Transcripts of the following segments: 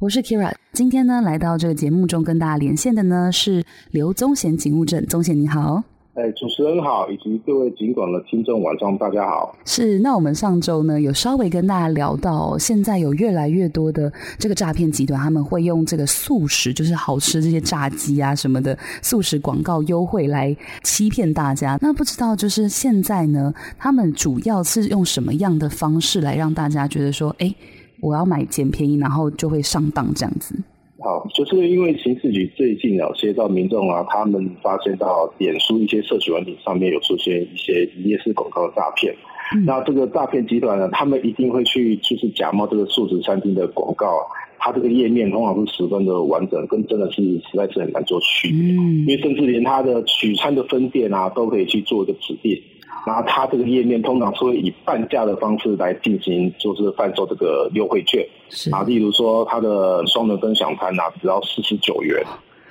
我是 Kira，今天呢来到这个节目中跟大家连线的呢是刘宗贤警务证，宗贤你好。哎，主持人好，以及各位警广的听众，晚上大家好。是，那我们上周呢有稍微跟大家聊到，现在有越来越多的这个诈骗集团，他们会用这个素食，就是好吃这些炸鸡啊什么的素食广告优惠来欺骗大家。那不知道就是现在呢，他们主要是用什么样的方式来让大家觉得说，哎，我要买捡便宜，然后就会上当这样子。好，就是因为刑事局最近有接到民众啊，他们发现到脸书一些社群软体上面有出现一些一夜式广告的诈骗。嗯、那这个诈骗集团呢，他们一定会去就是假冒这个素食餐厅的广告，它这个页面通常是十分的完整，跟真的是实在是很难做区别。嗯，因为甚至连它的取餐的分店啊，都可以去做一个指定。然后它这个页面通常是会以半价的方式来进行，就是贩售这个优惠券。是啊，例如说它的双人分享餐啊，只要四十九元，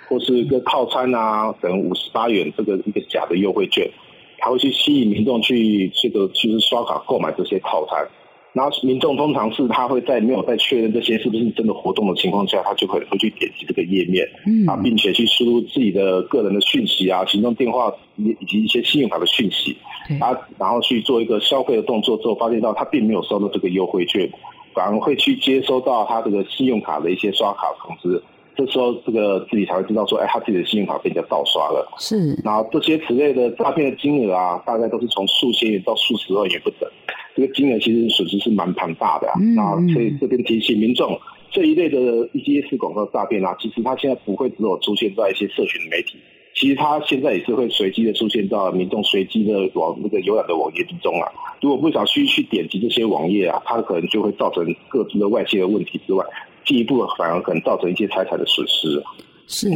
或是一个套餐啊，等五十八元，这个一个假的优惠券，它会去吸引民众去这个就是刷卡购买这些套餐。然后民众通常是他会在没有在确认这些是不是真的活动的情况下，他就可能会去点击这个页面，嗯。啊，并且去输入自己的个人的讯息啊、行动电话以以及一些信用卡的讯息，啊，然后去做一个消费的动作之后，发现到他并没有收到这个优惠券，反而会去接收到他这个信用卡的一些刷卡通知，这时候这个自己才会知道说，哎，他自己的信用卡被人家盗刷了。是，然后这些此类的诈骗的金额啊，大概都是从数千元到数十万元不等。这个金额其实损失是蛮庞大的啊，那、嗯、所以这边提醒民众，这一类的一些是广告诈骗啊，其实它现在不会只有出现在一些社群媒体，其实它现在也是会随机的出现到民众随机的网那个浏览的网页之中啊。如果不小心去点击这些网页啊，它可能就会造成各自的外界的问题之外，进一步反而可能造成一些财产的损失。是，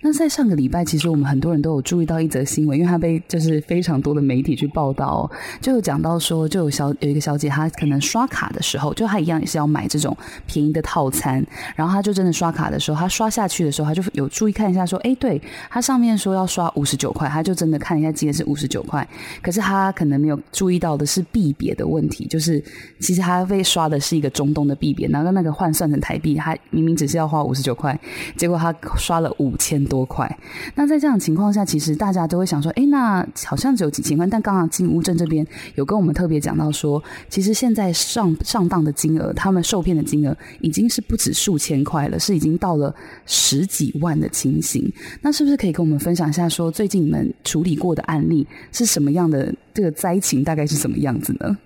那在上个礼拜，其实我们很多人都有注意到一则新闻，因为它被就是非常多的媒体去报道，就有讲到说，就有小有一个小姐，她可能刷卡的时候，就她一样也是要买这种便宜的套餐，然后她就真的刷卡的时候，她刷下去的时候，她就有注意看一下说，哎，对，她上面说要刷五十九块，她就真的看一下今天是五十九块，可是她可能没有注意到的是币别的问题，就是其实她被刷的是一个中东的币别，然后那个换算成台币，她明明只是要花五十九块，结果她刷。花了五千多块，那在这样情况下，其实大家都会想说，哎，那好像只有几千块。但刚刚警务正这边有跟我们特别讲到说，其实现在上上当的金额，他们受骗的金额已经是不止数千块了，是已经到了十几万的情形。那是不是可以跟我们分享一下，说最近你们处理过的案例是什么样的？这个灾情大概是什么样子呢？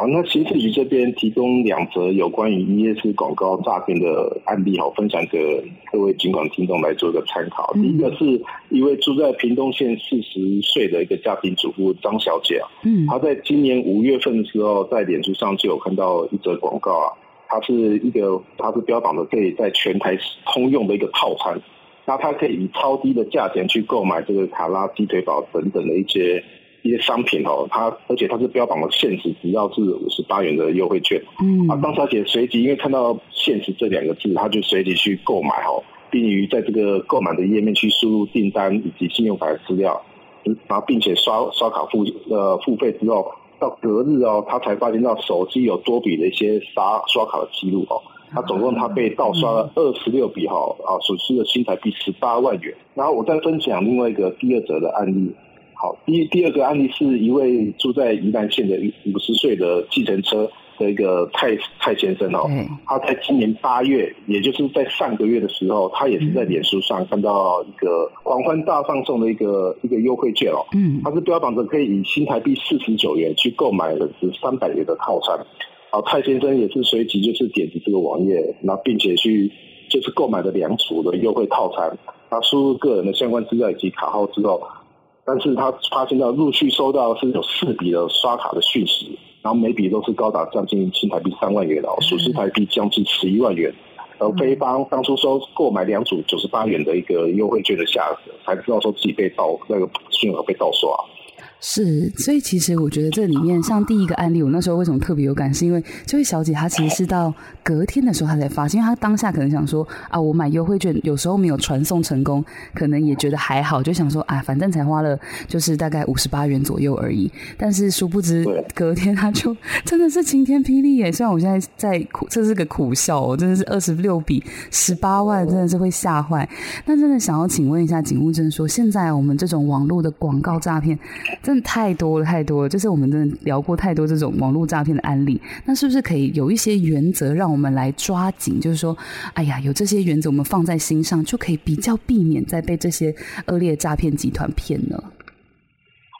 好，那刑事局这边提供两则有关于营业式广告诈骗的案例，好，分享给各位警管听众来做一个参考。第一个是一位住在屏东县四十岁的一个家庭主妇张小姐啊，嗯，她在今年五月份的时候，在脸书上就有看到一则广告啊，它是一个，它是标榜的可以在全台通用的一个套餐，那它可以以超低的价钱去购买这个卡拉鸡腿堡等等的一些。一些商品哦，它而且它是标榜了限时，只要是五十八元的优惠券。嗯，啊，张小姐随即因为看到“限时”这两个字，她就随即去购买哦，并于在这个购买的页面去输入订单以及信用卡的资料，然后并且刷刷卡付呃付费之后，到隔日哦，她才发现到手机有多笔的一些刷刷卡的记录哦，他总共他被盗刷了二十六笔哈啊，损失了新台币十八万元。然后我再分享另外一个第二则的案例。好，第第二个案例是一位住在宜兰县的五十岁的计程车的一个蔡蔡先生哦，他在今年八月，也就是在上个月的时候，他也是在脸书上看到一个狂欢大放送的一个一个优惠券哦，嗯，他是标榜着可以以新台币四十九元去购买的是三百元的套餐，好，蔡先生也是随即就是点击这个网页，然后并且去就是购买了两组的优惠套餐，他输入个人的相关资料以及卡号之后。但是他发现到陆续收到是有四笔的刷卡的讯息，然后每笔都是高达将近新台币三万元哦，损失台币将近十一万元。而非方当初收购买两组九十八元的一个优惠券的价格，才知道说自己被盗，那个金额被盗刷。是，所以其实我觉得这里面像第一个案例，我那时候为什么特别有感，是因为这位小姐她其实是到隔天的时候她才发现，因为她当下可能想说啊，我买优惠券有时候没有传送成功，可能也觉得还好，就想说啊，反正才花了就是大概五十八元左右而已。但是殊不知隔天她就真的是晴天霹雳耶！虽然我现在在苦，这是个苦笑哦，真的是二十六笔十八万，真的是会吓坏。那真的想要请问一下警务证说，现在我们这种网络的广告诈骗。真的太多了，太多了，就是我们真的聊过太多这种网络诈骗的案例。那是不是可以有一些原则，让我们来抓紧？就是说，哎呀，有这些原则，我们放在心上，就可以比较避免再被这些恶劣诈骗集团骗呢？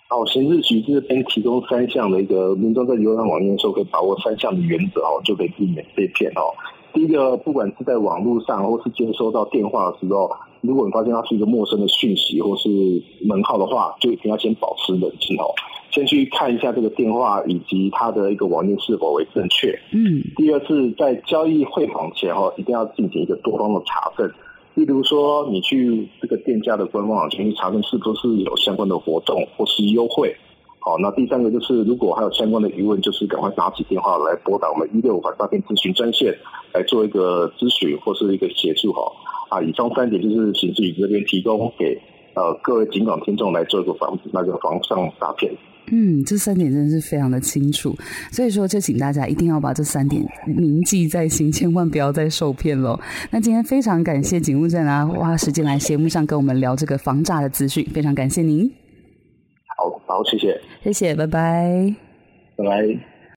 好，刑事局这边提供三项的一个民众在浏览网页的时候，可以把握三项的原则哦，就可以避免被骗哦。第一个，不管是在网络上，或是接收到电话的时候，如果你发现它是一个陌生的讯息或是门号的话，就一定要先保持冷静哦，先去看一下这个电话以及它的一个网页是否为正确。嗯。第二是，在交易汇款前哦，一定要进行一个多方的查证，例如说，你去这个店家的官方网站去查证是不是有相关的活动或是优惠。好，那第三个就是，如果还有相关的疑问，就是赶快拿起电话来拨打我们一六五反诈骗咨询专线，来做一个咨询或是一个协助哈。啊，以上三点就是刑事局这边提供给呃各位警广听众来做一个防那个防上诈骗。嗯，这三点真的是非常的清楚，所以说就请大家一定要把这三点铭记在心，千万不要再受骗喽。那今天非常感谢警务站啊，花时间来节目上跟我们聊这个防诈的资讯，非常感谢您。好，好，谢谢，谢谢，拜拜，拜拜。